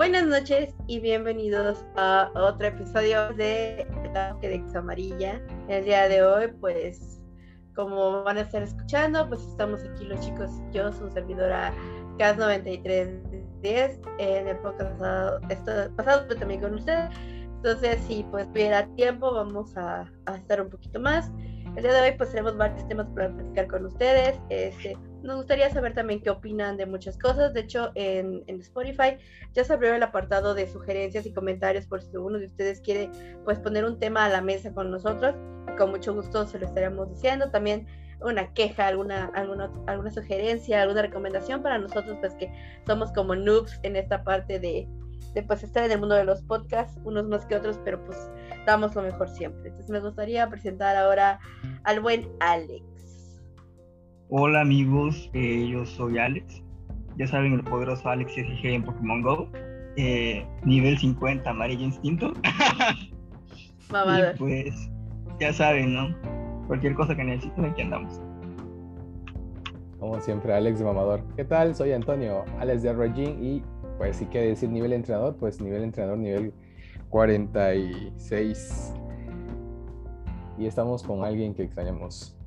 Buenas noches y bienvenidos a otro episodio de La Dex Amarilla. El día de hoy, pues, como van a estar escuchando, pues estamos aquí los chicos yo, su servidora CAS9310, en el podcast pasado, esto, pasado pero también con ustedes. Entonces, si pues tuviera tiempo, vamos a, a estar un poquito más. El día de hoy pues tenemos varios temas para platicar con ustedes. Este, nos gustaría saber también qué opinan de muchas cosas. De hecho, en, en, Spotify ya se abrió el apartado de sugerencias y comentarios por si uno de ustedes quiere pues poner un tema a la mesa con nosotros. Con mucho gusto se lo estaremos diciendo. También una queja, alguna, alguna, alguna sugerencia, alguna recomendación para nosotros, pues que somos como noobs en esta parte de, de pues estar en el mundo de los podcasts, unos más que otros, pero pues damos lo mejor siempre. Entonces me gustaría presentar ahora al buen Alex. Hola amigos, eh, yo soy Alex. Ya saben el poderoso Alex SG en Pokémon Go. Eh, nivel 50, amarillo instinto. Mamador. Y pues ya saben, ¿no? Cualquier cosa que necesiten, aquí andamos. Como siempre, Alex de Mamador. ¿Qué tal? Soy Antonio, Alex de Regin y pues sí que decir nivel entrenador, pues nivel entrenador, nivel 46. Y estamos con alguien que extrañamos.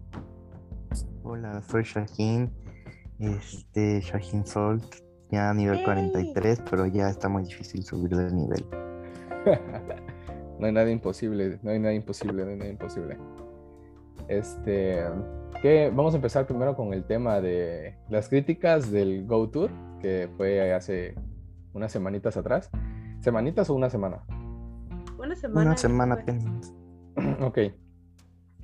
Hola, soy Shahin. Este, Shahin Salt, ya a nivel 43, pero ya está muy difícil subir de nivel. no hay nada imposible, no hay nada imposible, no hay nada imposible. Este, ¿qué? Vamos a empezar primero con el tema de las críticas del Go Tour, que fue hace unas semanitas atrás. ¿Semanitas o una semana? Una semana. Una semana apenas. ok.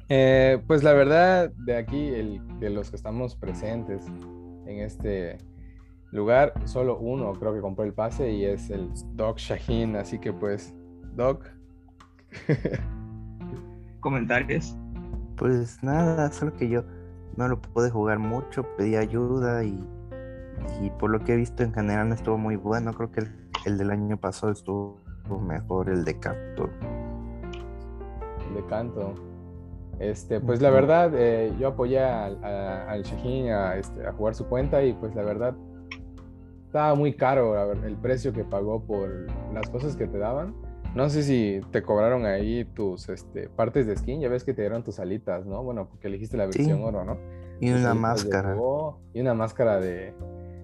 Eh, pues la verdad, de aquí, el, de los que estamos presentes en este lugar, solo uno creo que compró el pase y es el Doc Shaheen. Así que pues, Doc. ¿Comentarios? Pues nada, solo que yo no lo pude jugar mucho, pedí ayuda y, y por lo que he visto en general no estuvo muy bueno. Creo que el, el del año pasado estuvo mejor el de canto. El de canto. Este, pues la verdad, eh, yo apoyé al, al Shaheen a, este, a, jugar su cuenta y pues la verdad estaba muy caro el precio que pagó por las cosas que te daban. No sé si te cobraron ahí tus este, partes de skin, ya ves que te dieron tus alitas, ¿no? Bueno, porque elegiste la versión Sí. oro, ¿no? Y una máscara. Y una máscara de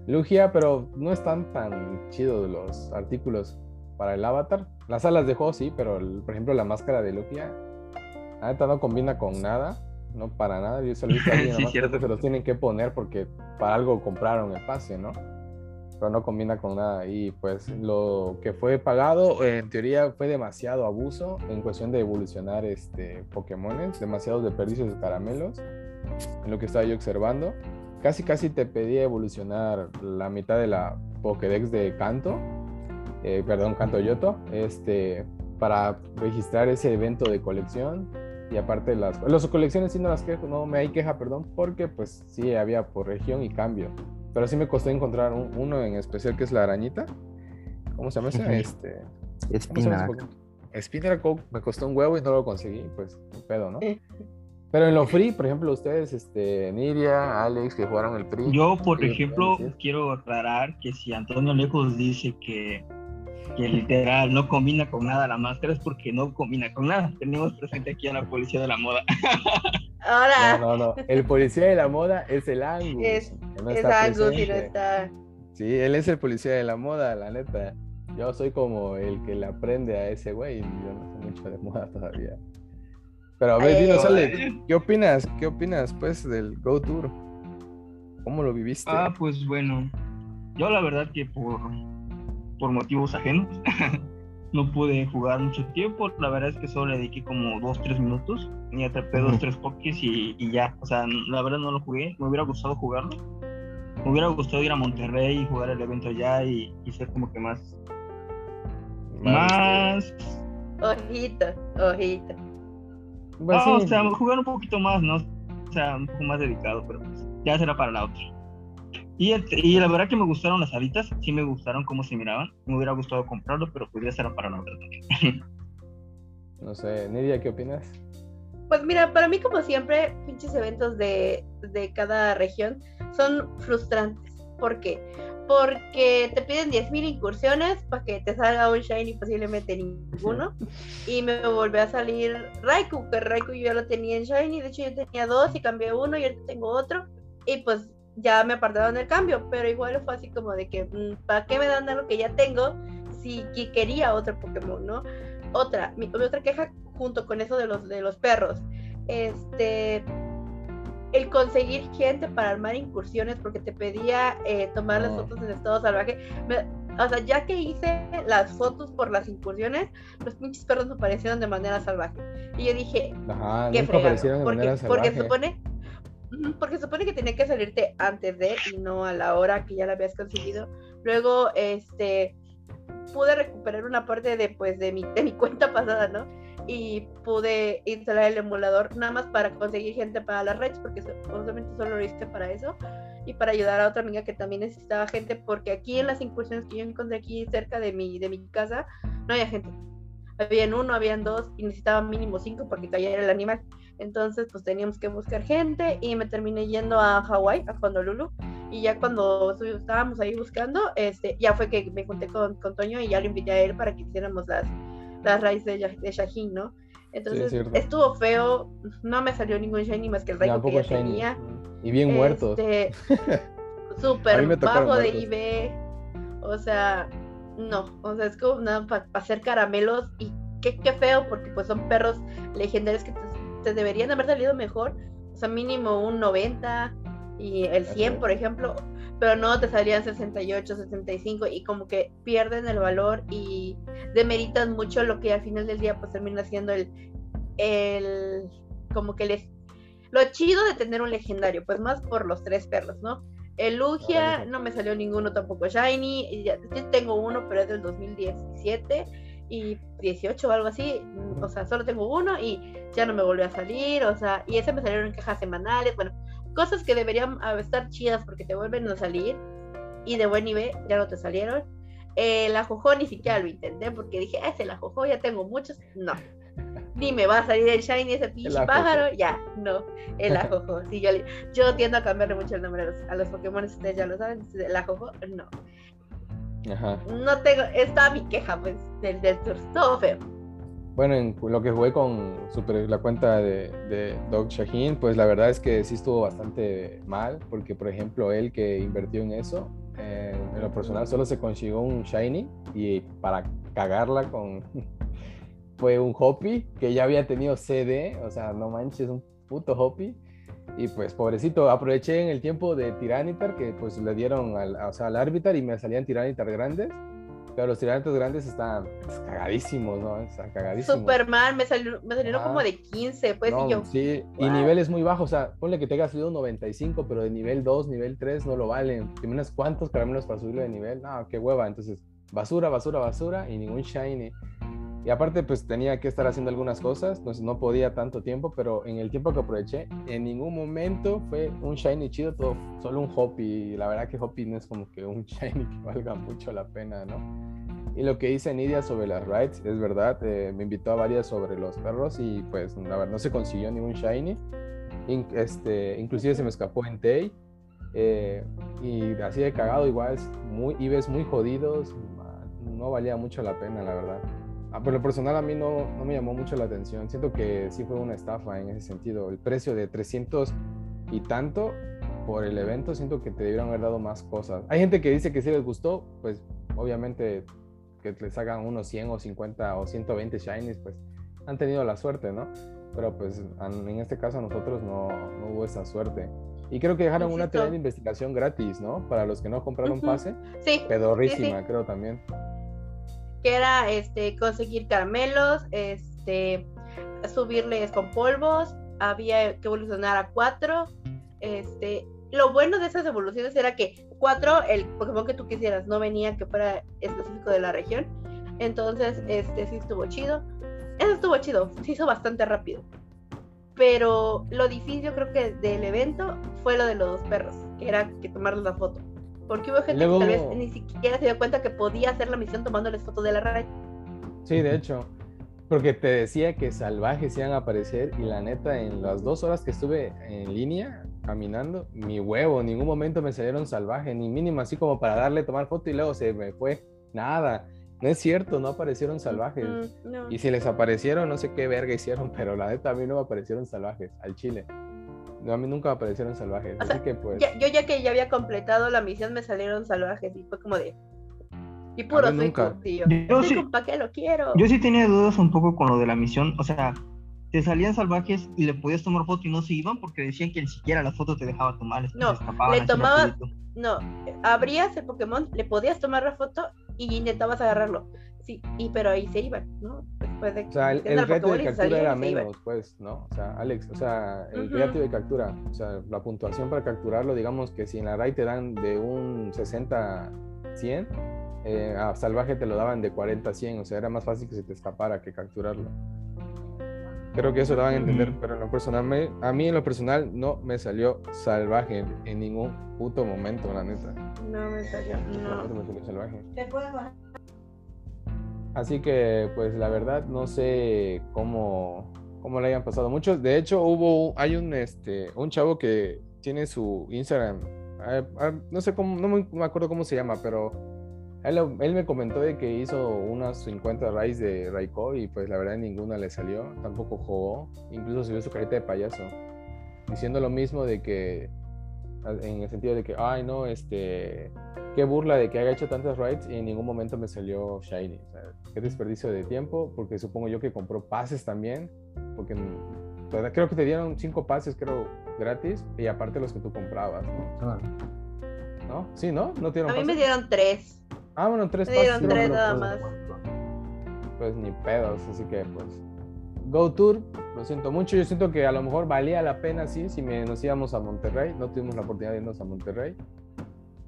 Lugia, pero no están tan chidos los artículos para el avatar. Las alas de juego sí, pero el- por ejemplo la máscara de Lugia, la neta no combina con nada, no para nada. Yo solo he visto a alguien Sí, cierto. se los tienen que poner porque para algo compraron el pase, ¿no? Pero no combina con nada. Y pues lo que fue pagado, en teoría, fue demasiado abuso en cuestión de evolucionar este Pokémones, demasiados desperdicios de caramelos, en lo que estaba yo observando. Casi, casi te pedía evolucionar la mitad de la Pokédex de Kanto, eh, perdón, Kanto Yoto, este, para registrar ese evento de colección. Y aparte las, las colecciones sí no las quejo, no me hay queja, perdón, porque pues sí había por región y cambio. Pero sí me costó encontrar un- uno en especial que es la arañita. ¿Cómo se llama ese? Este, ¿cómo se llama ese Espinac. Pokémon? Spinner Coke me costó un huevo y no lo conseguí, pues, un pedo, ¿no? Pero en lo free, por ejemplo, ustedes, este, Nidia, Alex, que jugaron el free. Yo, por ¿qué me ejemplo, quiero aclarar que si Antonio Lejos dice que, que literal no combina con nada la máscara es porque no combina con nada. Tenemos presente aquí a la policía de la moda. Ahora No, no, no. El policía de la moda es el Angus. Es- no es está Angus y no está. Sí, él es el policía de la moda, la neta. Yo soy como el que le aprende a ese güey. Yo no sé mucho de moda todavía. Pero a ver, Ay, dinos, ay, Alex, ¿qué opinas? ¿Qué opinas, pues, del Go Tour? ¿Cómo lo viviste? Ah, pues bueno, yo la verdad que por, por motivos ajenos no pude jugar mucho tiempo. La verdad es que solo le dediqué como 2-3 minutos y atrapé Ujú. 2-3 pokés y, y ya. O sea, la verdad no lo jugué. Me hubiera gustado jugarlo. Me hubiera gustado ir a Monterrey y jugar el evento allá y, y ser como que más. Más. Ojito, ojito. pues, Ah, sí. O sea, jugar un poquito más, ¿no? O sea, un poco más dedicado, pero pues, ya será para la otra. Y, el- y la verdad que me gustaron las alitas, sí me gustaron cómo se miraban. Me hubiera gustado comprarlo, pero pues ya será para la otra también. No sé, Nidia, ¿qué opinas? Pues mira, para mí como siempre, pinches eventos de, de cada región son frustrantes. ¿Por qué? porque te piden 10.000 incursiones para que te salga un shiny posiblemente ninguno y me volvió a salir Raikou que Raikou yo ya lo tenía en shiny de hecho yo tenía dos y cambié uno y ahorita tengo otro y pues ya me apartaron el cambio pero igual fue así como de que mm, ¿para qué me dan algo que ya tengo si quería otro Pokémon no otra mi, otra queja junto con eso de los de los perros este el conseguir gente para armar incursiones porque te pedía eh, tomar las fotos en estado salvaje. o sea, ya que hice las fotos por las incursiones, los pinches perros me aparecieron de manera salvaje. Y yo dije, Ajá, qué fregado. Porque, porque se supone porque supone que tenía que salirte antes de y no a la hora que ya la habías conseguido. Luego, este, pude recuperar una parte de, pues, de mi, de mi cuenta pasada, ¿no? y pude instalar el emulador nada más para conseguir gente para las redes porque obviamente solo lo hice para eso y para ayudar a otra amiga que también necesitaba gente porque aquí en las incursiones que yo encontré aquí cerca de mi, de mi casa no había gente. Habían uno, habían dos y necesitaba mínimo cinco porque cayera el animal. Entonces pues teníamos que buscar gente y me terminé yendo a Hawái, a Honolulu y ya cuando estábamos ahí buscando, este, ya fue que me junté con, con Toño y ya lo invité a él para que hiciéramos las las raíces de, de Shaheen, ¿no? Entonces estuvo feo, no me salió ningún Shiny más que el Raikou que ya tenía. Y bien muertos. Este, súper bajo de IB. O sea, no, o sea, es como nada para hacer caramelos y qué, qué, feo porque pues son perros legendarios que te, deberían haber salido mejor. O sea, mínimo un 90 y el 100, por ejemplo pero no te salían 68, 65 y como que pierden el valor y demeritan mucho lo que al final del día pues termina siendo el, el como que les, lo chido de tener un legendario, pues más por los tres perros, ¿no? El Lugia no me salió ninguno tampoco shiny, ya, tengo uno pero es del 2017 y 18 o algo así, o sea, solo tengo uno y ya no me volvió a salir, o sea, y ese me salieron en cajas semanales, bueno, cosas que deberían estar chidas porque te vuelven a salir y de buen nivel ya no te salieron. El ajojo ni siquiera lo intenté porque dije, ah, es el ajojo, ya tengo muchos. No. Ni me va a salir el shiny ese pinche pájaro. Ya, no. El ajojo. Sí, yo, yo tiendo a cambiarle mucho el nombre a los, a los Pokémon, ustedes ya lo saben. El ajojo, no. Ajá. No tengo, está mi queja, pues, del, del feo. Bueno, en lo que jugué con super, la cuenta de, de Doug Shaheen, pues la verdad es que sí estuvo bastante mal, porque por ejemplo él que invirtió en eso, en lo personal solo se consiguió un Shiny y para cagarla con fue un Hoppy que ya había tenido CD, o sea, no manches, un puto Hoppy. Y pues pobrecito, aproveché en el tiempo de Tiranitar que pues le dieron al, o sea, al árbitro y me salían Tiranitar grandes pero los tirantes grandes están cagadísimos, ¿no? Están cagadísimos. Superman, me, salió, me salieron como de 15, pues, y yo. Sí, y niveles muy bajos, o sea, ponle que te subido 95, pero de nivel 2, nivel 3 no lo valen. Tienes cuántos caramelos para subirlo de nivel, no, qué hueva. Entonces, basura, basura, basura y ningún shiny. Y aparte, pues tenía que estar haciendo algunas cosas, entonces no podía tanto tiempo, pero en el tiempo que aproveché, en ningún momento fue un shiny chido, todo, solo un hoppy. La verdad que hoppy no es como que un shiny que valga mucho la pena, ¿no? Y lo que dice Nidia sobre las rides, es verdad, eh, me invitó a varias sobre los perros y pues la verdad no se consiguió ningún shiny. este, inclusive se me escapó en Tay. Eh, y así de cagado igual, muy, ibes muy jodidos, no valía mucho la pena, la verdad. Ah, por lo personal a mí no, no, me llamó mucho la atención. Siento que sí fue una estafa en ese sentido. El precio de 300 y tanto por el evento, siento que te debieron haber dado más cosas. Hay gente que dice que sí les gustó, pues obviamente que les hagan unos 100 o 50 o 120 shinies, pues han tenido la suerte, ¿no? Pero pues en este caso a nosotros no, no hubo esa suerte. Y creo que dejaron una tarea de investigación gratis, ¿no? Para los que no compraron pase. Sí. Pedorrísima, creo también que era este, conseguir caramelos, este, subirles con polvos, había que evolucionar a cuatro. Este, lo bueno de esas evoluciones era que cuatro, el Pokémon que tú quisieras, no venía que fuera específico de la región. Entonces, este sí estuvo chido. Eso estuvo chido, se hizo bastante rápido. Pero lo difícil, yo creo que del evento fue lo de los dos perros, que era que tomarles la foto. Porque hubo gente que tal vez ni siquiera se dio cuenta que podía hacer la misión tomándoles fotos de la red. Sí, de hecho. Porque te decía que salvajes iban a aparecer y la neta, en las dos horas que estuve en línea, caminando, mi huevo, en ningún momento me salieron salvajes, ni mínimo así como para darle tomar foto y luego se me fue. Nada. No es cierto, no aparecieron salvajes. Mm, no. Y si les aparecieron, no sé qué verga hicieron, pero la neta a mí no me aparecieron salvajes al chile. No, a mí nunca me aparecieron salvajes. O Así sea, que pues. Ya- yo ya que ya había completado la misión me salieron salvajes y fue como de... Y puro soy nunca. curtillo. Yo Soy sí- con- ¿Para qué lo quiero? Yo sí tenía dudas un poco con lo de la misión. O sea, te salían salvajes y le podías tomar foto y no se iban porque decían que ni siquiera la foto te dejaba tomar. No, le tomaba- No, abrías el Pokémon, le podías tomar la foto y intentabas agarrarlo. Sí, y pero ahí se iban, ¿no? Después de O sea, el, el reto de captura era menos, pues, ¿no? O sea, Alex, o sea, el reto de captura, o sea, la puntuación para capturarlo, digamos que si en la raid te dan de un 60 100, eh, a salvaje te lo daban de 40 a 100, o sea, era más fácil que se te escapara que capturarlo. Creo que eso lo van a entender, pero en lo personal, me- a mí en lo personal no me salió salvaje en, en ningún puto momento, la neta. No me salió, No no. me salió salvaje. ¿Te puedes bajar? Así que, pues la verdad, no sé cómo, cómo le hayan pasado muchos. De hecho, hubo, hay un, este, un chavo que tiene su Instagram. ah, ah, no sé cómo, no me acuerdo cómo se llama, pero él, él me comentó de que hizo unas 50 raids de Raiko y pues la verdad ninguna le salió. Tampoco jugó. Incluso subió su carita de payaso. Diciendo lo mismo de que, en el sentido de que, ay no, este, qué burla de que haya hecho tantas raids y en ningún momento me salió Shiny. O sea, qué desperdicio de tiempo, porque supongo yo que compró pases también, porque mm, creo que te dieron cinco pases, creo, gratis, y aparte los que tú comprabas, ¿no? ¿No? Sí, ¿no? ¿No te dieron A mí pases? me dieron tres. Ah, bueno, tres Me pases. dieron sí, tres nada más. Pues ni pedos, así que pues. Go Tour, lo siento mucho. Yo siento que a lo mejor valía la pena, sí, si me, nos íbamos a Monterrey. No tuvimos la oportunidad de irnos a Monterrey.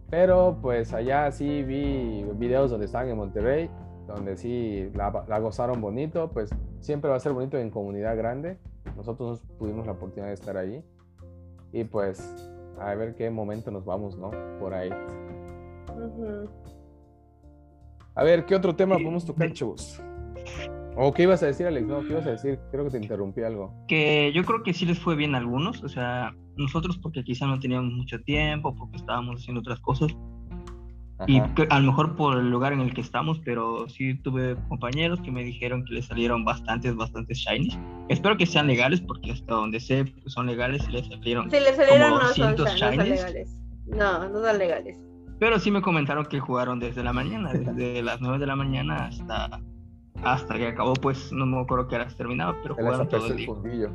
Pero pues allá sí vi videos donde estaban en Monterrey, donde sí la, la gozaron bonito. Pues siempre va a ser bonito en comunidad grande. Nosotros no tuvimos la oportunidad de estar ahí. Y pues a ver qué momento nos vamos, ¿no? Por ahí. A ver, ¿qué otro tema podemos tocar, chavos? ¿O qué ibas a decir, Alex? No, ¿qué ibas a decir? Creo que te interrumpí algo. Que yo creo que sí les fue bien a algunos. O sea, nosotros porque quizá no teníamos mucho tiempo, porque estábamos haciendo otras cosas. Y que- a lo mejor por el lugar en el que estamos, pero sí tuve compañeros que me dijeron que les salieron bastantes, bastantes shinies. Espero que sean legales, porque hasta donde sé pues, son legales y les salieron. Si le salieron Como no son, 200 no son legales. No, no son legales. Pero sí me comentaron que jugaron desde la mañana, desde las 9 de la mañana hasta, hasta que acabó, pues no me acuerdo que horas terminaba, pero Se les jugaron todo el el fundillo.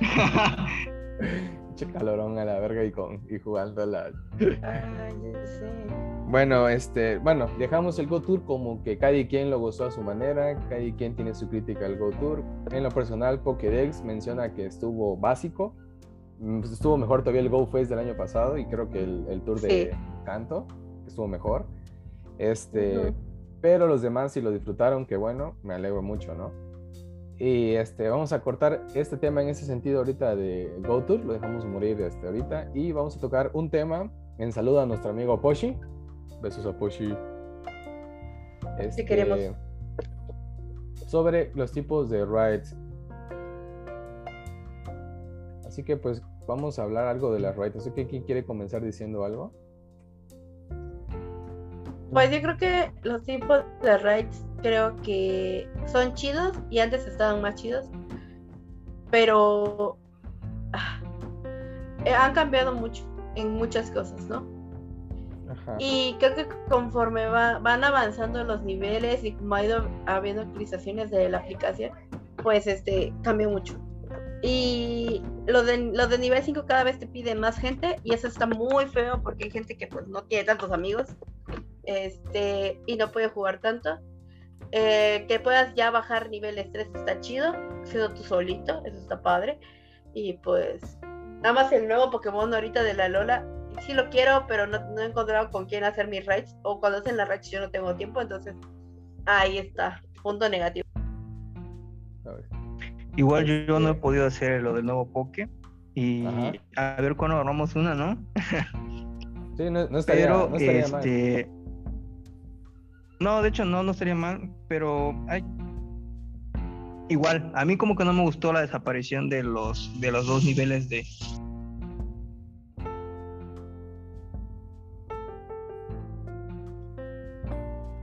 Che calorón a la verga y, con, y jugando a la... Ay, yo sé. Bueno, este, bueno, dejamos el Go Tour como que cada quien lo gozó a su manera, cada quien tiene su crítica al Go Tour. En lo personal, Pokédex menciona que estuvo básico, Mm, estuvo mejor todavía el Go Fest del año pasado y creo que el, el tour de Sí. Canto estuvo mejor. Este. Pero los demás sí lo disfrutaron, que bueno, me alegro mucho, ¿no? Y este, vamos a cortar este tema en ese sentido ahorita de Go Tour, lo dejamos morir este, ahorita y vamos a tocar un tema en saludo a nuestro amigo Poshi. Besos a Poshi. Este, queremos. Sobre los tipos de rides. Así que pues vamos a hablar algo de las. Así que ¿quién quiere comenzar diciendo algo? Pues yo creo que los tipos de raids creo que son chidos y antes estaban más chidos. Pero ah, eh, han cambiado mucho en muchas cosas, ¿no? Ajá. Y creo que conforme va- van avanzando los niveles y como ha ido habiendo actualizaciones de la aplicación, pues este cambia mucho. Y lo de, lo de nivel 5 cada vez te pide más gente y eso está muy feo porque hay gente que pues no tiene tantos amigos este y no puede jugar tanto. Eh, que puedas ya bajar niveles 3 está chido, siendo tú solito, eso está padre. Y pues nada más el nuevo Pokémon ahorita de la Lola sí lo quiero, pero no, no he encontrado con quién hacer mis raids. O cuando hacen las raids yo no tengo tiempo, entonces ahí está, punto negativo. A ver. Igual yo, yo no he podido hacer lo del nuevo Poke. Y Ajá. a ver cuándo armamos una, ¿no? Sí, no, no estaría, Pero, no estaría mal. No, de hecho no, no estaría mal, pero igual, a mí como que no me gustó la desaparición de los, de los dos niveles de...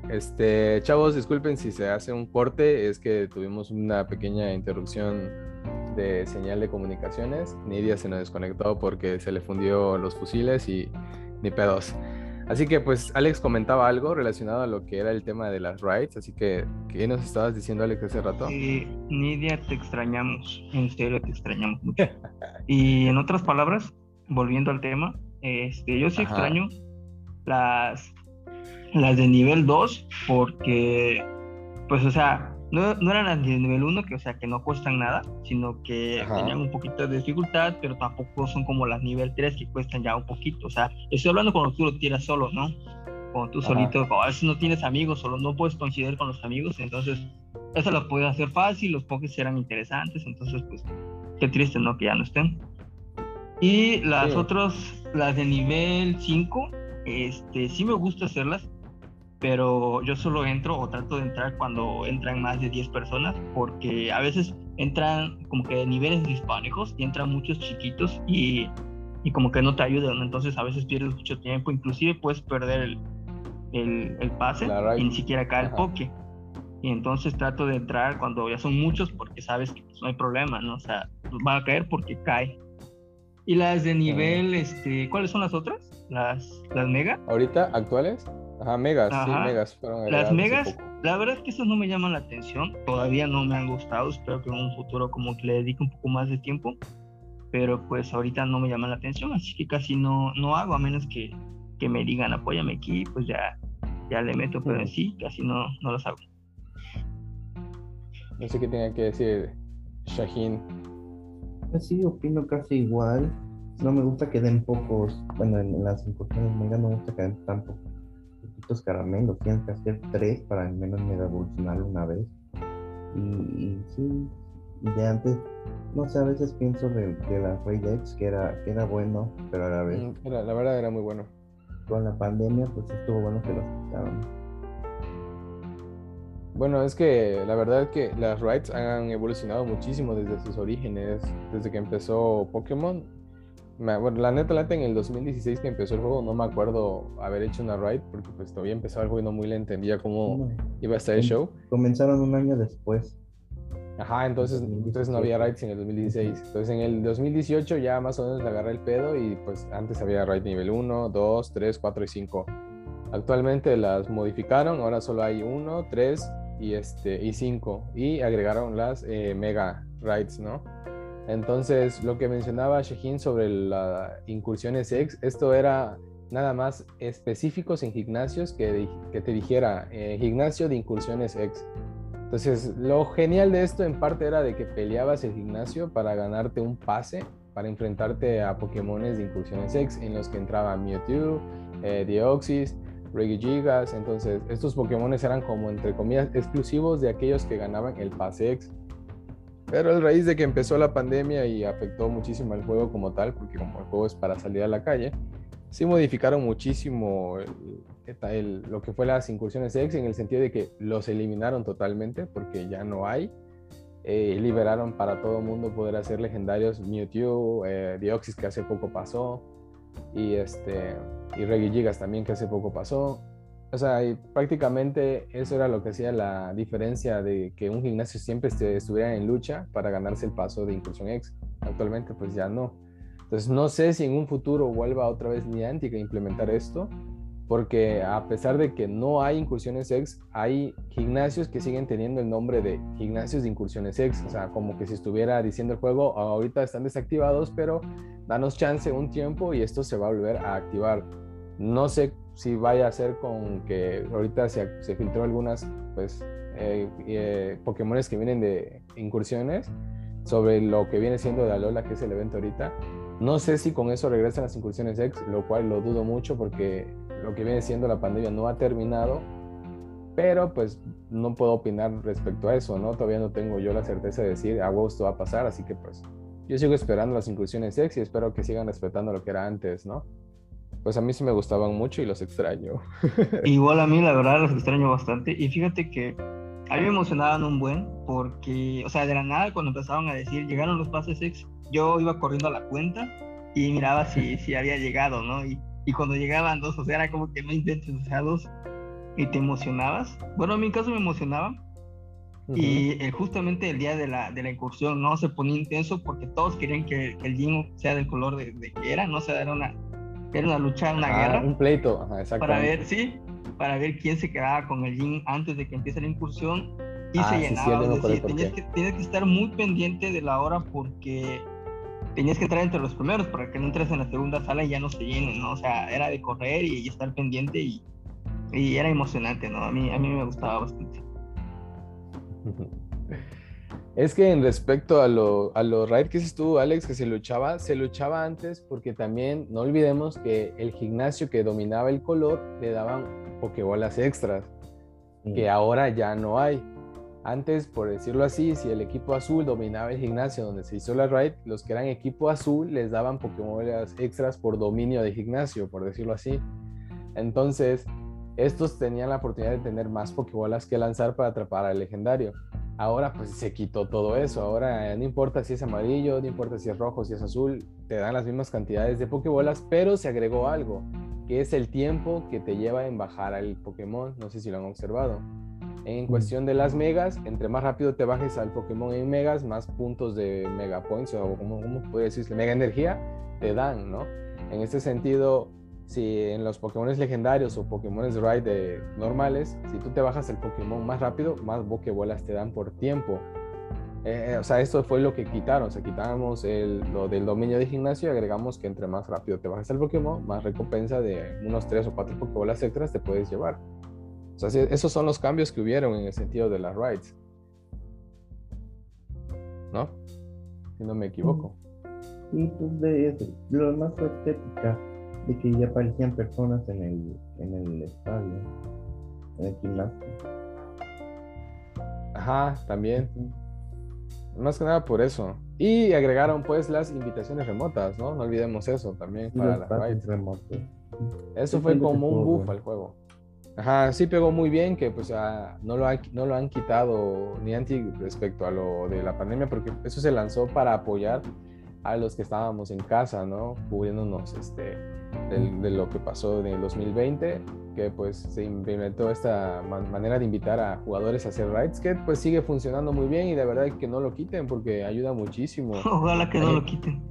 Este, chavos, disculpen si se hace un corte, es que tuvimos una pequeña interrupción de señal de comunicaciones. Nidia se nos desconectó porque se le fundió los fusiles y ni pedos. Así que pues Alex comentaba algo relacionado a lo que era el tema de las rides, así que ¿qué nos estabas diciendo Alex hace rato? Sí, Nidia, te extrañamos, en serio te extrañamos mucho. y en otras palabras, volviendo al tema, este, yo sí Ajá. extraño las, las de nivel 2 porque, pues, o sea, no, no eran las de nivel 1, que, o sea, que no cuestan nada, sino que Ajá. tenían un poquito de dificultad, pero tampoco son como las nivel 3 que cuestan ya un poquito. O sea, estoy hablando cuando tú lo tiras solo, ¿no? Cuando tú Ajá. solito, a veces no tienes amigos, solo no puedes coincidir con los amigos, entonces eso lo puedes hacer fácil, los pokés eran interesantes, entonces pues qué triste, ¿no? Que ya no estén. Y las Sí. otras, las de nivel 5, este, sí me gusta hacerlas, pero yo solo entro o trato de entrar cuando entran más de 10 personas, porque a veces entran como que de niveles disparejos y entran muchos chiquitos y, y como que no te ayudan, entonces a veces pierdes mucho tiempo, inclusive puedes perder el, el, el pase y ni siquiera cae el Ajá. poke. Y entonces trato de entrar cuando ya son muchos porque sabes que pues, no hay problema, ¿no? O sea, pues, va a caer porque cae. Y las de nivel, este, ¿cuáles son las otras? Las, las mega. Ahorita, actuales, ajá, megas, sí, megas. fueron Las megas, la verdad es que esas no me llaman la atención. Todavía no me han gustado. Espero que en un futuro como que le dedique un poco más de tiempo. Pero pues ahorita no me llaman la atención, así que casi no, no hago, a menos que, que me digan apóyame aquí, pues ya, ya le meto, pero en sí casi no, no las hago. No sé qué tenía que decir Shaheen. Pues sí, opino casi igual. No me gusta que den pocos, bueno, en, en las incursiones mega no me gusta que den tan po- poquitos caramelos. Tienes que hacer tres para al menos mega evolucionar una vez. Y, y sí, y de antes, no sé, a veces pienso de, de la Raid X que era, que era bueno, pero a la vez Mm, era- la verdad era muy bueno. con la pandemia, pues estuvo bueno que los quitaron. Bueno, es que la verdad es que las rides han evolucionado muchísimo desde sus orígenes, desde que empezó Pokémon. Bueno, la neta, la neta, en el 2016 que empezó el juego, no me acuerdo haber hecho una ride, porque pues todavía empezaba el juego y no muy le entendía cómo No, iba a estar el show. Comenzaron un año después. Ajá, entonces, entonces no había raids en el 2016. Entonces en el 2018 ya más o menos le agarré el pedo y pues antes había raid nivel 1, 2, 3, 4 y 5. Actualmente las modificaron, ahora solo hay 1, 3 y, este, y 5 y agregaron las eh, mega raids, ¿no? Entonces lo que mencionaba Shaheen sobre las incursiones X, esto era nada más específicos en gimnasios que, te dijera eh, gimnasio de incursiones X. Entonces, lo genial de esto en parte era de que peleabas el gimnasio para ganarte un pase para enfrentarte a Pokémones de incursiones X en los que entraba Mewtwo, eh, Deoxys, Regigigas. Entonces, estos Pokémones eran como entre comillas exclusivos de aquellos que ganaban el pase X. Pero a raíz de que empezó la pandemia y afectó muchísimo al juego como tal, porque como el juego es para salir a la calle, sí modificaron muchísimo lo que fue las incursiones X en el sentido de que los eliminaron totalmente porque ya no hay. Eh, liberaron para todo mundo poder hacer legendarios Mewtwo, eh, que hace poco pasó y este y Regigigas también que hace poco pasó. O sea, prácticamente eso era lo que hacía la diferencia de que un gimnasio siempre este- estuviera en lucha para ganarse el paso de incursión X. Actualmente pues ya no. Entonces no sé si en un futuro vuelva otra vez Niantic a implementar esto, porque a pesar de que no hay incursiones X, hay gimnasios que siguen teniendo el nombre de gimnasios de incursiones X, o sea, como que si estuviera diciendo el juego, ahorita están desactivados, pero danos chance un tiempo y esto se va a volver a activar. No sé si vaya a ser con que ahorita se, se filtró algunas, pues, eh, eh, Pokémones que vienen de incursiones sobre lo que viene siendo de Alola, que es el evento ahorita. No sé si con eso regresan las incursiones X, lo cual lo dudo mucho porque lo que viene siendo la pandemia no ha terminado, pero pues no puedo opinar respecto a eso, ¿no? Todavía no tengo yo la certeza de decir a huevo esto va a pasar, así que pues yo sigo esperando las incursiones X y espero que sigan respetando lo que era antes, ¿no? Pues a mí sí me gustaban mucho y los extraño. Igual a mí, la verdad, los extraño bastante. Y fíjate que a mí me emocionaban un buen, porque, o sea, de la nada, cuando empezaban a decir, llegaron los pases X, yo iba corriendo a la cuenta y miraba si, si había llegado, ¿no? Y, y cuando llegaban dos, o sea, era como que no intentes, o sea, dos. y te emocionabas. Bueno, en mi caso me emocionaba. Y eh, justamente el día de la, de la incursión no se ponía intenso porque todos querían que, el Jin sea del color de, que era, no o sea, era una, era una lucha, una ah, guerra. Un pleito, Para ver, sí, para ver quién se quedaba con el Jin antes de que empiece la incursión y se llenaba. tenías, que, tenías que estar muy pendiente de la hora porque tenías que entrar entre los primeros para que no entres en la segunda sala y ya no se llenen, ¿no? O sea, era de correr y, estar pendiente y, y, era emocionante, ¿no? A mí, a mí me gustaba bastante. Es que en respecto a lo, a raids que dices tú, Alex, que se luchaba, se luchaba antes porque también no olvidemos que el gimnasio que dominaba el color le daban pokebolas extras, que ahora ya no hay. Antes, por decirlo así, si el equipo azul dominaba el gimnasio donde se hizo la raid, los que eran equipo azul les daban Pokémon extras por dominio de gimnasio, por decirlo así. Entonces, estos tenían la oportunidad de tener más Pokébolas que lanzar para atrapar al legendario. Ahora pues se quitó todo eso. Ahora no importa si es amarillo, no importa si es rojo, si es azul, te dan las mismas cantidades de Pokébolas, pero se agregó algo, que es el tiempo que te lleva en bajar al Pokémon. No sé si lo han observado. En mm. cuestión de las megas, entre más rápido te bajes al Pokémon en megas, más puntos de Mega Points, o como, ¿cómo puede decirse? Mega energía, te dan, ¿no? En este sentido, si en los Pokémon legendarios o Pokémon Ride normales, si tú te bajas el Pokémon más rápido, más Pokébolas te dan por tiempo. Eh, o sea, esto fue lo que quitaron. O sea, quitamos el, lo del dominio de gimnasio y agregamos que entre más rápido te bajas el Pokémon, más recompensa de unos 3 o 4 Pokébolas extras te puedes llevar. O sea, esos son los cambios que hubieron en el sentido de las rides. ¿No? Si no me equivoco. Sí, pues de, lo más estética, de que ya aparecían personas en el, en el estadio, en el gimnasio. Ajá, también. Más que nada por eso. Y agregaron pues las invitaciones remotas, ¿no? No olvidemos eso también para las rides. Remotos. Eso fue como un buff al juego. Ajá, sí pegó muy bien, que pues ah, no, lo no lo han quitado ni anti respecto a lo de la pandemia, porque eso se lanzó para apoyar a los que estábamos en casa, ¿no? Cubriéndonos este, de, lo que pasó en el 2020, que pues se implementó esta manera de invitar a jugadores a hacer raids, que pues sigue funcionando muy bien y de verdad que no lo quiten porque ayuda muchísimo. Ojalá que no lo quiten.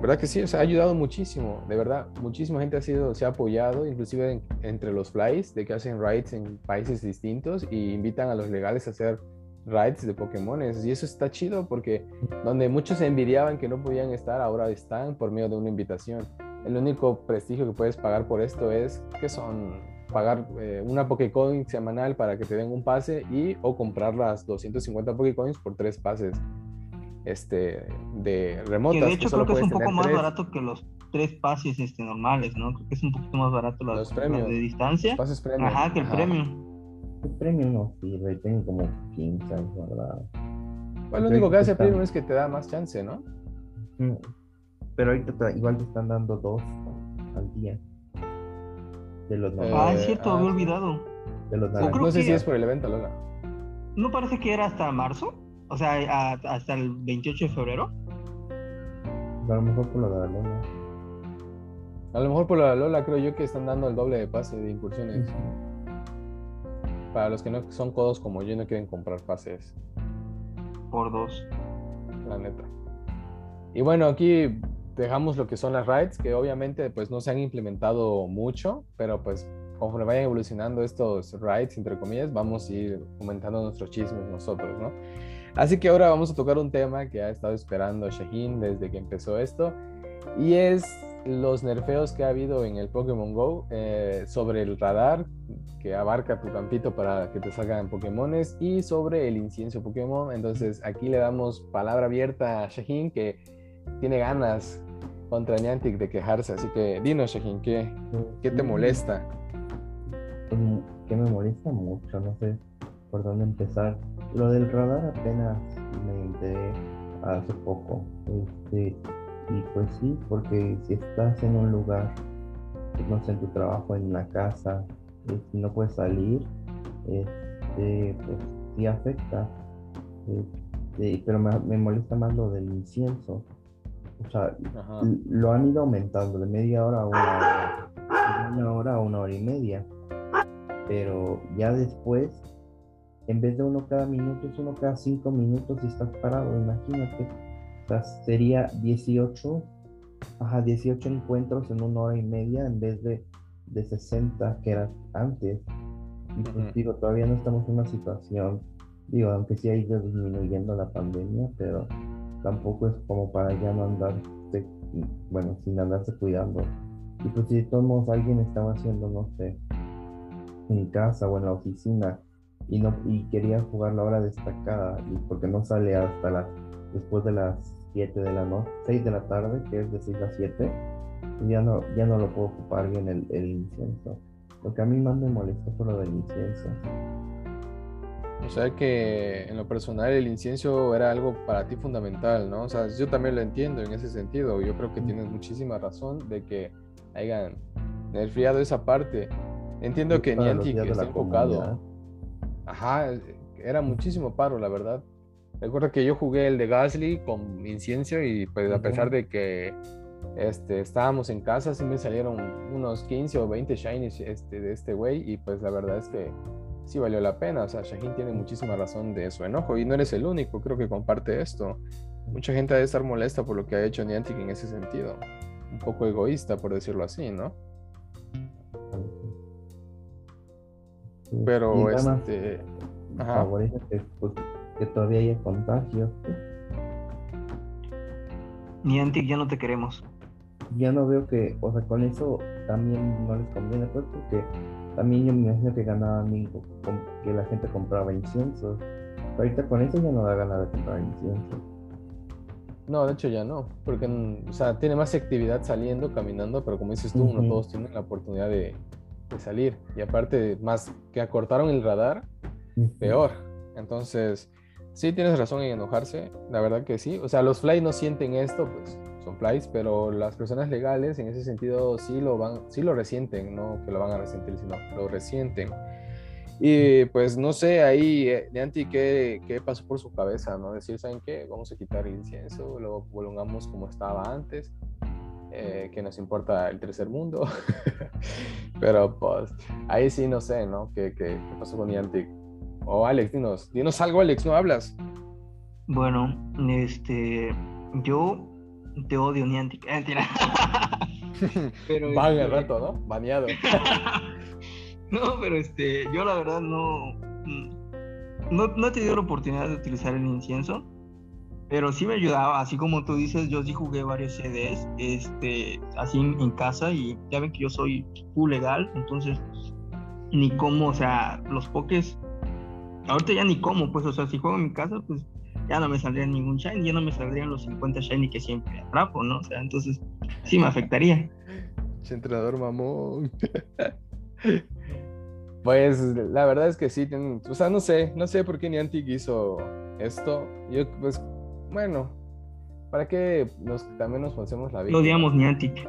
¿Verdad que sí? O sea, ha ayudado muchísimo, de verdad. Muchísima gente ha sido, se ha apoyado, inclusive entre los flies, de que hacen rides en países distintos y invitan a los legales a hacer rides de Pokémon. Y eso está chido porque donde muchos envidiaban que no podían estar, ahora están por medio de una invitación. El único prestigio que puedes pagar por esto es que son pagar eh, una Pokécoin semanal para que te den un pase y o comprar las 250 Pokécoins por tres pases este, de remotas. de hecho creo que es un poco más barato que los tres pases este, normales, ¿no? Creo que es un poquito más barato los, premios de distancia. pases Ajá, que el premio. El premio no sirve, tengo como 15 ¿verdad? Bueno, lo único que hace el premio es que te da más chance, ¿no? Mm. Pero ahorita igual te están dando dos al día. De los Ah, es cierto, había ah, olvidado. De los no sé si es por el evento, Lola. ¿No parece que era hasta marzo? O sea, hasta el 28 de febrero. A lo mejor por lo de la Lola. A lo mejor por lo de la Lola creo yo que están dando el doble de pase de incursiones. Para los que no son codos como yo y no quieren comprar pases. Por dos. La neta. Y bueno, aquí dejamos lo que son las rides, que obviamente pues no se han implementado mucho, pero pues conforme vayan evolucionando estos rides, entre comillas, vamos a ir aumentando nuestros chismes nosotros, ¿no? Así que ahora vamos a tocar un tema que ha estado esperando Shaheen desde que empezó esto y es los nerfeos que ha habido en el Pokémon Go eh, sobre el radar que abarca tu campito para que te salgan Pokémones y sobre el incienso Pokémon. Entonces aquí le damos palabra abierta a Shaheen que tiene ganas contra Niantic de quejarse. Así que dinos Shaheen, ¿qué, qué te molesta? Pues, que me molesta mucho, no sé por dónde empezar. Lo del radar apenas me enteré hace poco. Este, y pues sí, porque si estás en un lugar, no sé, en tu trabajo, en una casa, no puedes salir, este, pues sí afecta. Este, pero me, molesta más lo del incienso. O sea, lo han ido aumentando de media hora a una hora, de una hora a una hora y media. pero ya después, en vez de uno cada minuto, es uno cada cinco minutos y estás parado, imagínate. Sería 18, ajá, 18 encuentros en una hora y media en vez de, de 60 que era antes. Y pues digo, todavía no estamos en una situación, digo, aunque sí ha ido disminuyendo la pandemia, pero tampoco es como para ya no andarse, bueno, sin andarse cuidando. Y pues si todos alguien estaba haciendo, no sé, en casa o en la oficina y no y quería jugar la hora destacada y porque no sale hasta las después de las 7 de la noche, 6 de la tarde, que es de 6 a 7, pues ya no, ya no lo puedo ocupar bien el, el incienso. Lo que a mí más me molestó fue lo del incienso. O sea que en lo personal el incienso era algo para ti fundamental, ¿no? O sea, yo también lo entiendo en ese sentido. Yo creo que tienes muchísima razón de que hayan nerfeado esa parte. Entiendo que Niantic está enfocado. comunidad. Ajá, era muchísimo paro, la verdad. Recuerdo que yo jugué el de Gasly con incienso y pues a pesar de que este, estábamos en casa, sí me salieron unos 15 o 20 shinies este, de este güey y pues la verdad es que sí valió la pena. O sea, Shaheen tiene muchísima razón de su enojo y no eres el único, creo que comparte esto. Mucha gente debe estar molesta por lo que ha hecho Niantic en ese sentido. Un poco egoísta, por decirlo así, ¿no? Pero este... Ajá. favorece pues, que todavía haya contagios. Niantic, ya no te queremos. Ya no veo que, o sea, con eso también no les conviene, pues, porque también yo me imagino que ganaban que la gente compraba incienso. Pero ahorita con eso ya no da ganas de comprar incienso. No, de hecho ya no, porque mm, o sea, tiene más actividad saliendo, caminando, pero como dices tú, no todos tienen la oportunidad de, de salir. Y aparte, más que acortaron el radar, peor. Entonces, sí tienes razón en enojarse, la verdad que sí. O sea, los flies no sienten esto, pues son flies, pero las personas legales en ese sentido sí lo van, sí lo resienten, no que lo van a resentir, sino lo resienten. Y pues no sé, ahí eh, Niantic qué, qué pasó por su cabeza, ¿no? Decir, ¿saben qué? Vamos a quitar el incienso, lo prolongamos como estaba antes, eh, que nos importa el tercer mundo. Pero pues ahí sí no sé, ¿no? ¿Qué, qué, qué pasó con Niantic? O Alex, dinos, dinos algo, Alex, no hablas. Bueno, este. Yo te odio, Niantic. Mentira. Pero, Van este, el rato, ¿no? Baneado. No, pero este, yo la verdad no, no, no he tenido la oportunidad de utilizar el incienso, pero sí me ayudaba, así como tú dices, yo sí jugué varios CDs, este, así en, en casa y ya ven que yo soy full legal, entonces ni como, o sea, los pokés, ahorita ya ni como, pues, o sea, si juego en mi casa, pues ya no me saldría ningún shiny, ya no me saldrían los 50 shiny que siempre atrapo, ¿no? O sea, entonces sí me afectaría. Che, entrenador mamón. Pues la verdad es que sí, tienen- o sea, no sé, no sé por qué Niantic hizo esto. Yo, pues, bueno, ¿para qué nos, también nos pasemos la vida? Lo odiamos, Niantic.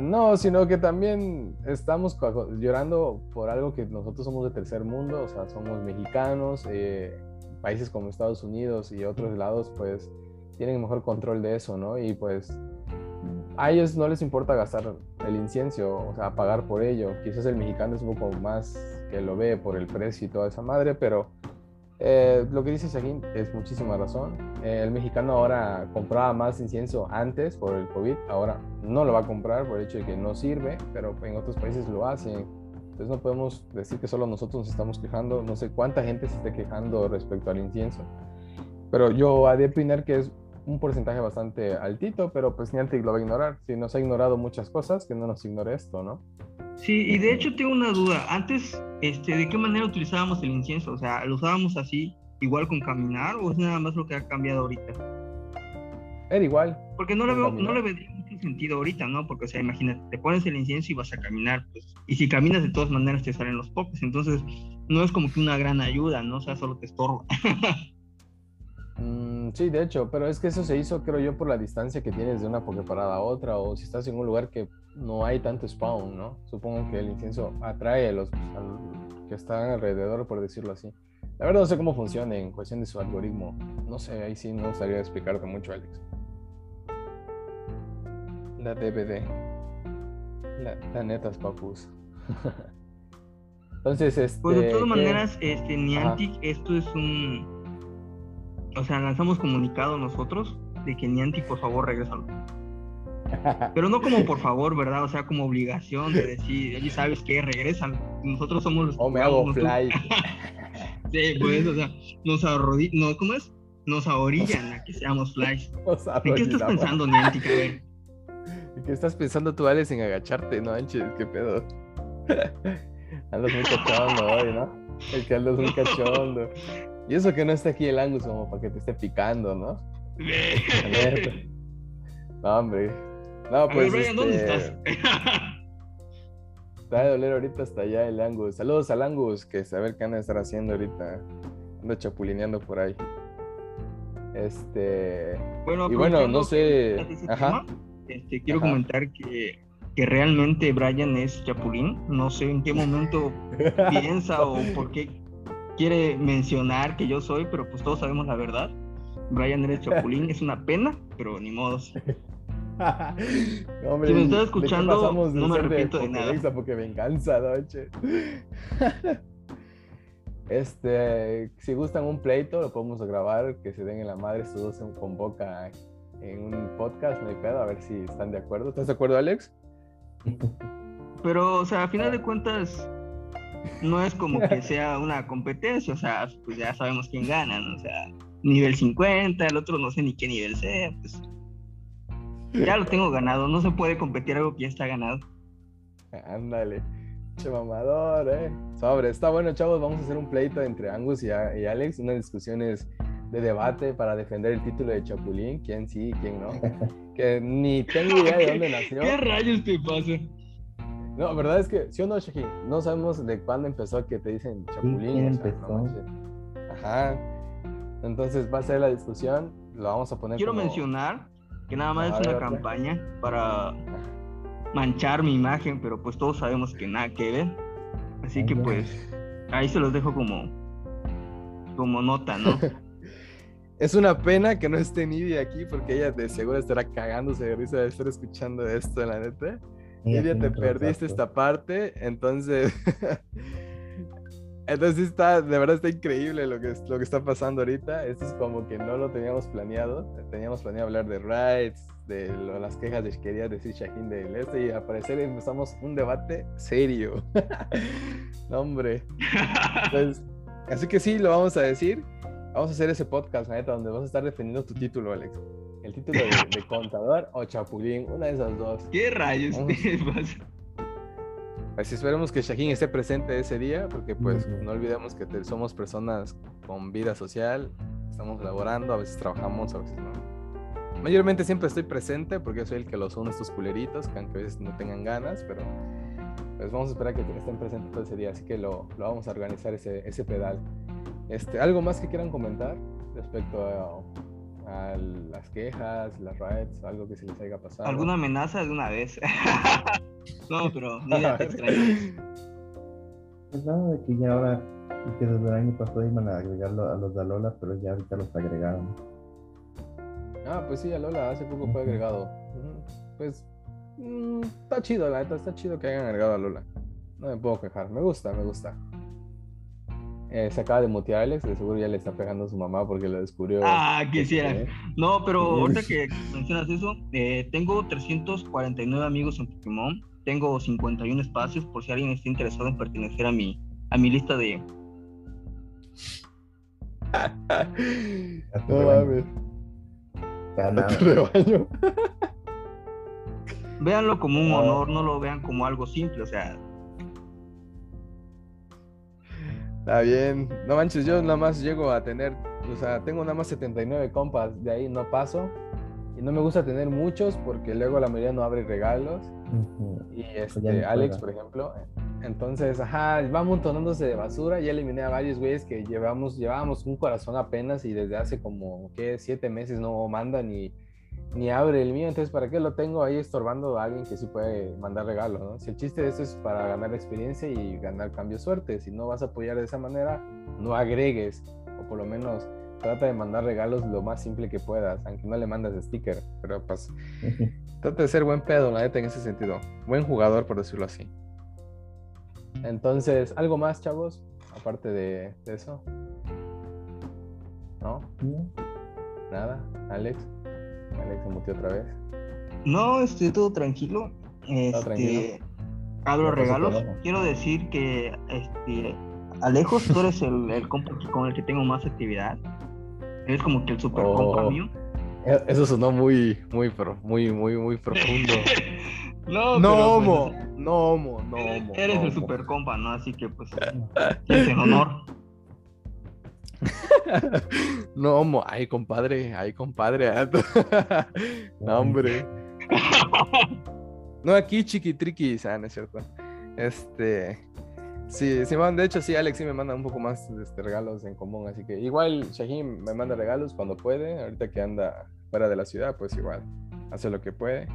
No, sino que también estamos llorando por algo que nosotros somos de tercer mundo, o sea, somos mexicanos, eh, países como Estados Unidos y otros lados, pues tienen mejor control de eso, ¿no? Y pues a ellos no les importa gastar el incienso, o sea, pagar por ello. Quizás el mexicano es un poco más que lo ve por el precio y toda esa madre, pero eh, lo que dice Shahin es muchísima razón. Eh, el mexicano ahora compraba más incienso antes por el COVID, ahora no lo va a comprar por el hecho de que no sirve, pero en otros países lo hacen. Entonces no podemos decir que solo nosotros nos estamos quejando. No sé cuánta gente se esté quejando respecto al incienso. Pero yo ha de opinar que es un porcentaje bastante altito, pero pues Niantic lo va a ignorar. Si nos ha ignorado muchas cosas, que no nos ignore esto, ¿no? Sí, y de hecho tengo una duda. Antes, este, ¿de qué manera utilizábamos el incienso? O sea, ¿lo usábamos así, igual con caminar, o es nada más lo que ha cambiado ahorita? Era igual. Porque no le veo, no le vendría mucho sentido ahorita, ¿no? Porque, o sea, imagínate, te pones el incienso y vas a caminar, pues. Y si caminas, de todas maneras te salen los pokés. Entonces, no es como que una gran ayuda, ¿no? O sea, solo te estorba. Mm, sí, de hecho, pero es que eso se hizo, creo yo, por la distancia que tienes de una Poképarada a otra, o si estás en un lugar que no hay tanto spawn, ¿no? Supongo que el incienso atrae a los que están alrededor, por decirlo así. La verdad no sé cómo funciona en cuestión de su algoritmo. No sé, ahí sí no sabría explicarte mucho, Alex. La DVD. La, la neta es papus. Entonces, este. Pues de todas ¿qué? maneras, este, Niantic, esto es un. O sea, lanzamos comunicado nosotros de que Niantic, por favor, regrésalo. Pero no como por favor, ¿verdad? O sea, como obligación de decir, oye, ¿sabes qué? Regresan. Nosotros somos los O me hago fly. Sí, pues, o sea, nos arrodi... no, ¿cómo es? Nos ahorillan a que seamos sea, ¿En qué estás pensando, Niantic? A ver. ¿Qué estás pensando tú, Alex, en agacharte? No, manches, qué pedo. Andas muy cachondo hoy, ¿no? El que andas muy cachondo. Y eso que no está aquí el Angus como para que te esté picando, ¿no? No, hombre. No, A pues. ver, Brian, ¿dónde este, estás? Te va a doler ahorita hasta allá el Angus. Saludos al Angus, que saber qué anda a estar haciendo ahorita. Ando chapulineando por ahí. Este. Bueno, Y bueno, no sé. Ajá. tema, este, quiero Ajá. comentar que, que realmente Brian es Chapulín. No sé en qué momento piensa o por qué quiere mencionar que yo soy, pero pues todos sabemos la verdad. Brian eres Chapulín, es una pena, pero ni modos. Hombre, Si me estás ¿de escuchando, de no me ser arrepiento de nada. Porque venganza, noche. Este, si gustan un pleito, lo podemos grabar, que se den en la madre, estos dos se convoca en un podcast, no hay pedo, a ver si están de acuerdo. ¿Estás de acuerdo, Alex? Pero, o sea, a final de cuentas, no es como que sea una competencia, o sea, pues ya sabemos quién gana, ¿no? O sea, nivel 50, el otro no sé ni qué nivel sea, pues ya lo tengo ganado, no se puede competir algo que ya está ganado. Ándale. Che mamador, eh. Sobre, está bueno, chavos. Vamos a hacer un pleito entre Angus y, a- y Alex, unas discusiones de debate para defender el título de Chapulín, quién sí, quién no. Que ni tengo idea de dónde nació. ¿Qué rayos te pasa? No, la verdad es que, ¿sí o no, Shahin? No sabemos de cuándo empezó que te dicen Chapulín. ¿quién o sea, empezó? no manches. Ajá. Entonces va a ser la discusión. Lo vamos a poner Quiero como- mencionar que nada más A es ver, una otra. campaña para manchar mi imagen, pero pues todos sabemos que nada que ver. Así que pues ahí se los dejo como como nota, ¿no? Es una pena que no esté Nidia aquí porque ella de seguro estará cagándose de risa de estar escuchando esto, la neta. Tiene te perdiste datos. esta parte, entonces... entonces está, de verdad está increíble lo que, lo que está pasando ahorita. Esto es como que no lo teníamos planeado. Teníamos planeado hablar de rights, de lo- las quejas de que quería decir Shahin del este y al parecer empezamos un debate serio. no, hombre. Entonces, así que sí, lo vamos a decir. Vamos a hacer ese podcast, neta, donde vas a estar defendiendo tu título, Alex. El título de, de contador o chapulín, una de esas dos. ¿Qué rayos Vamos. te pasa? Así esperemos que Shahin esté presente ese día, porque pues no olvidemos que te- somos personas con vida social, estamos laborando, a veces trabajamos, a veces no. Mayormente siempre estoy presente porque soy el que los une estos culeritos, que aunque a veces no tengan ganas, pero pues vamos a esperar que estén presentes todo ese día, así que lo, lo vamos a organizar ese, ese pedal. Este, ¿Algo más que quieran comentar respecto a, a las quejas, las riots, algo que se les haya pasado? ¿Alguna amenaza de una vez? no, pero ni idea, te extraño. Pues nada, de que ya ahora, y que desde el año pasado iban a agregarlo a los de Alola, pero ya ahorita los agregaron. Ah, pues sí, Alola hace poco fue agregado. Pues mm, está chido, la neta, está chido que hayan agregado a Lola. No me puedo quejar, me gusta, me gusta. Eh, se acaba de mutear Alex, de seguro ya le está pegando a su mamá porque lo descubrió. Ah, quisiera. este, No, pero ahorita que mencionas eso, eh, tengo 349 amigos en Pokémon, tengo 51 espacios por si alguien está interesado en pertenecer a mi, a mi lista de... No mames. Véanlo como un Ah. honor, no lo vean como algo simple, o sea, Está bien. No manches, yo nada más llego a tener, o sea, tengo nada más 79 compas, de ahí no paso. Y no me gusta tener muchos porque luego la mayoría no abre regalos. Ujú. Y ya este, Alex, por ejemplo. Entonces, ajá, va amontonándose de basura. Ya eliminé a varios güeyes que llevamos, llevábamos un corazón apenas y desde hace como, ¿qué? Siete meses no manda ni, ni abre el mío. Entonces, ¿para qué lo tengo ahí estorbando a alguien que sí puede mandar regalos, ¿no? Si el chiste de eso es para ganar experiencia y ganar cambio suerte. Si no vas a apoyar de esa manera, no agregues. O por lo menos trata de mandar regalos lo más simple que puedas, aunque no le mandas sticker. Pero pues, trata de ser buen pedo, la neta, en ese sentido. Buen jugador, por decirlo así. Entonces, ¿algo más, chavos? Aparte de, de eso. ¿No? Nada. Alex. Alex se mutió otra vez. No, estoy todo tranquilo. Este, tranquilo? abro regalos. Quiero decir que este, Alejos, tú eres el, el compa con el que tengo más actividad. Eres como que el super Oh. compa mío. Eh, Eso sonó muy, muy, muy, muy, muy profundo. No, No, pero, pues, mo, no, mo, no, mo, Eres no, el super compa, ¿no? Así que pues es en honor. No, mo, ay, compadre, ay, compadre. No, hombre. No, aquí chiquitriquis, ah, no es cierto. Este, sí, sí, man, de hecho, sí, Alex sí me manda un poco más este, regalos en común, así que igual Shahim me manda regalos cuando puede, ahorita que anda fuera de la ciudad, pues igual, hace lo que puede.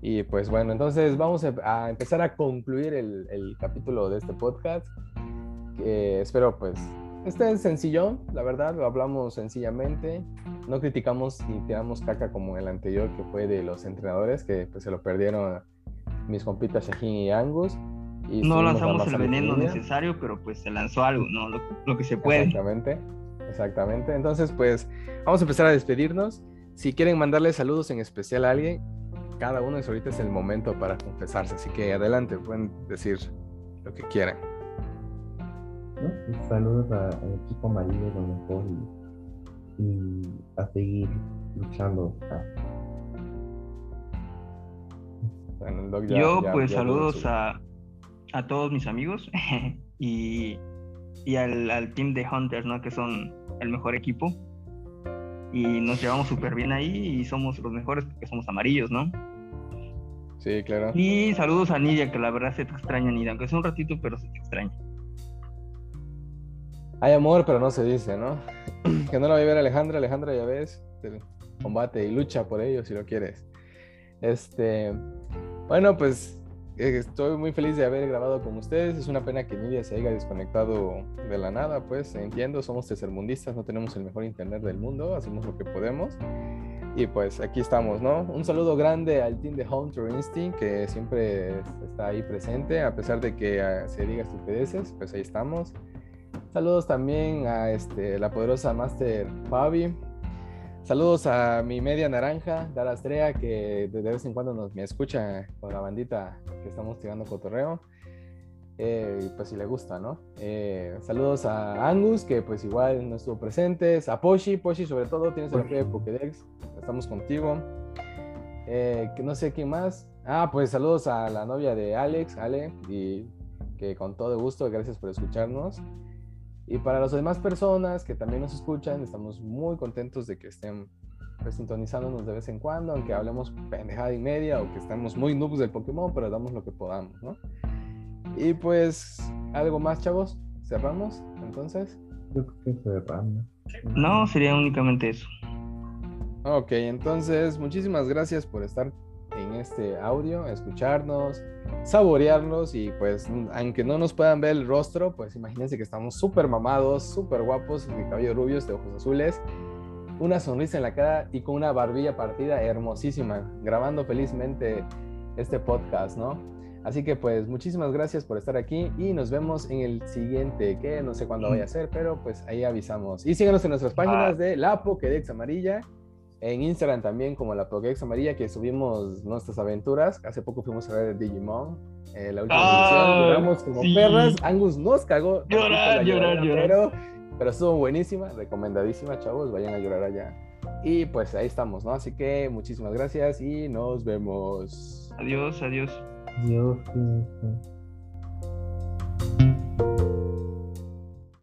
Y pues bueno, entonces vamos a, a empezar a concluir el, el capítulo de este podcast, que espero pues este es sencillo, la verdad, lo hablamos sencillamente, no criticamos ni tiramos caca como el anterior que fue de los entrenadores, que pues se lo perdieron mis compitas Shahin y Angus. Y No lanzamos el veneno línea. necesario, pero pues se lanzó algo, ¿no? Lo, lo que se puede. Exactamente, exactamente. Entonces, pues vamos a empezar a despedirnos. Si quieren mandarle saludos en especial a alguien, cada uno de ahorita es el momento para confesarse. Así que adelante, pueden decir lo que quieran. Saludos a- al equipo amarillo, lo mejor, y, y a seguir luchando. ah. Bueno, ya- Yo ya- pues ya saludos a, a todos mis amigos y, y al, al team de Hunters, ¿no? Que son el mejor equipo. Y nos llevamos súper bien ahí y somos los mejores porque somos amarillos, ¿no? Sí, claro. Y saludos a Nidia, que la verdad se te extraña, Nidia, aunque sea un ratito, pero se te extraña. Hay amor, pero no se dice, ¿no? que no lo va a ver Alejandra. Alejandra, ya ves, te combate y lucha por ello si lo quieres. Este, bueno, pues eh, estoy muy feliz de haber grabado con ustedes. Es una pena que Nidia se haya desconectado de la nada, pues entiendo, somos tercermundistas, no tenemos el mejor internet del mundo, hacemos lo que podemos. Y pues aquí estamos, ¿no? Un saludo grande al team de Hunter Instinct que siempre está ahí presente, a pesar de que ah, se diga estupideces, pues ahí estamos. Saludos también a este, la poderosa Master Fabi. Saludos a mi media naranja, Dara Astrea, que de vez en cuando nos me escucha con la bandita que estamos tirando cotorreo. Eh, pues si le gusta, ¿no? Eh, saludos a Angus, que pues igual no estuvo presente. A Poshi, Poshi sobre todo, tienes el de Pokédex. Estamos contigo. Eh, que no sé quién más. Ah, pues saludos a la novia de Alex, Ale, y que con todo gusto, gracias por escucharnos. Y para las demás personas que también nos escuchan, estamos muy contentos de que estén pues, sintonizándonos de vez en cuando, aunque hablemos pendejada y media o que estemos muy noobs del Pokémon, pero damos lo que podamos, ¿no? Y pues, ¿algo más, chavos? ¿Cerramos? Entonces. Yo creo que cerramos. No, sería únicamente eso. Ok, entonces, muchísimas gracias por estar en este audio, escucharnos, saborearnos y pues, aunque no nos puedan ver el rostro, pues imagínense que estamos súper mamados, súper guapos, de cabello rubios, de ojos azules, una sonrisa en la cara y con una barbilla partida hermosísima, grabando felizmente este podcast, ¿no? Así que pues muchísimas gracias por estar aquí y nos vemos en el siguiente, que no sé cuándo vaya a ser, pero pues ahí avisamos. Y síganos en nuestras páginas de La Pokédex Amarilla, en Instagram también como La Pokédex Amarilla, que subimos nuestras aventuras. Hace poco fuimos a ver Digimon, eh, la última Ah, edición, lloramos como sí. perras, Angus nos cagó. Llorar, llorar, llorar. Pero, pero estuvo buenísima, recomendadísima, chavos, vayan a llorar allá. Y pues ahí estamos, ¿no? Así que muchísimas gracias y nos vemos. Adiós, adiós. Sí.